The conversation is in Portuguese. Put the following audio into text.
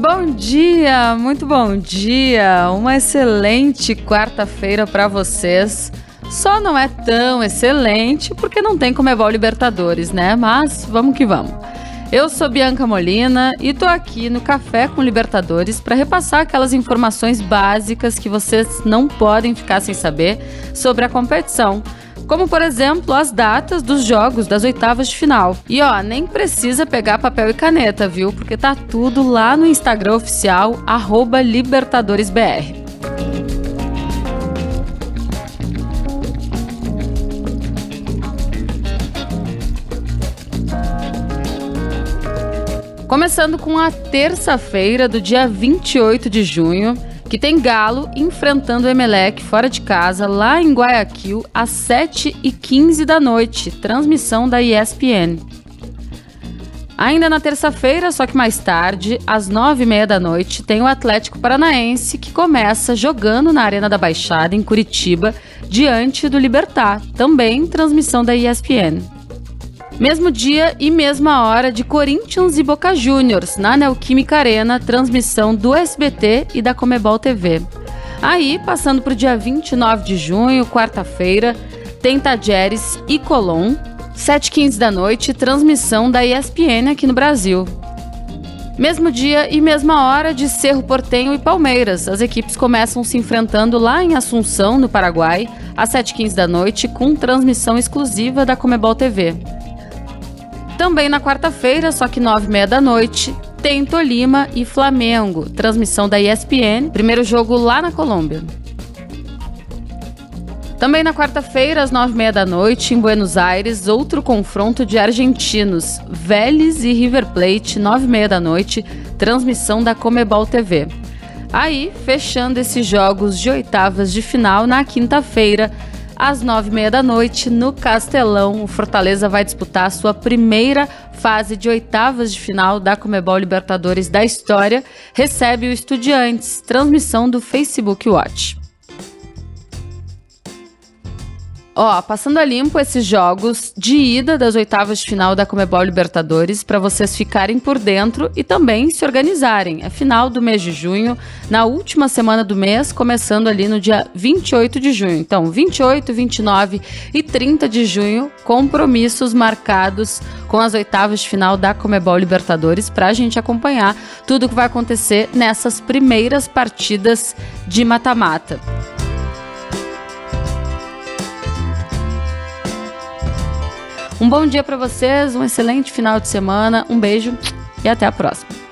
Bom dia, muito bom dia. Uma excelente quarta-feira para vocês. Só não é tão excelente porque não tem Comebol Libertadores, né? Mas vamos que vamos. Eu sou Bianca Molina e tô aqui no Café com Libertadores para repassar aquelas informações básicas que vocês não podem ficar sem saber sobre a competição como por exemplo as datas dos jogos das oitavas de final. E ó, nem precisa pegar papel e caneta, viu? Porque tá tudo lá no Instagram oficial @libertadoresbr. Começando com a terça-feira do dia 28 de junho, que tem Galo enfrentando o Emelec fora de casa, lá em Guayaquil, às 7h15 da noite, transmissão da ESPN. Ainda na terça-feira, só que mais tarde, às 9h30 da noite, tem o Atlético Paranaense que começa jogando na Arena da Baixada, em Curitiba, diante do Libertar, também transmissão da ESPN. Mesmo dia e mesma hora de Corinthians e Boca Juniors, na Neoquímica Arena, transmissão do SBT e da Comebol TV. Aí, passando para o dia 29 de junho, quarta-feira, tem Tajeres e Colom, 7h15 da noite, transmissão da ESPN aqui no Brasil. Mesmo dia e mesma hora de Cerro Portenho e Palmeiras. As equipes começam se enfrentando lá em Assunção, no Paraguai, às 7h15 da noite, com transmissão exclusiva da Comebol TV. Também na quarta-feira, só que nove e meia da noite, tem Tolima e Flamengo, transmissão da ESPN, primeiro jogo lá na Colômbia. Também na quarta-feira, às nove e meia da noite, em Buenos Aires, outro confronto de argentinos, Vélez e River Plate, nove e meia da noite, transmissão da Comebol TV. Aí, fechando esses jogos de oitavas de final na quinta-feira, às nove e meia da noite, no Castelão. O Fortaleza vai disputar a sua primeira fase de oitavas de final da Comebol Libertadores da história. Recebe o Estudiantes, transmissão do Facebook Watch. Ó, passando a limpo esses jogos de ida das oitavas de final da Comebol Libertadores para vocês ficarem por dentro e também se organizarem. É final do mês de junho, na última semana do mês, começando ali no dia 28 de junho. Então, 28, 29 e 30 de junho, compromissos marcados com as oitavas de final da Comebol Libertadores para a gente acompanhar tudo o que vai acontecer nessas primeiras partidas de mata-mata. Um bom dia para vocês, um excelente final de semana, um beijo e até a próxima.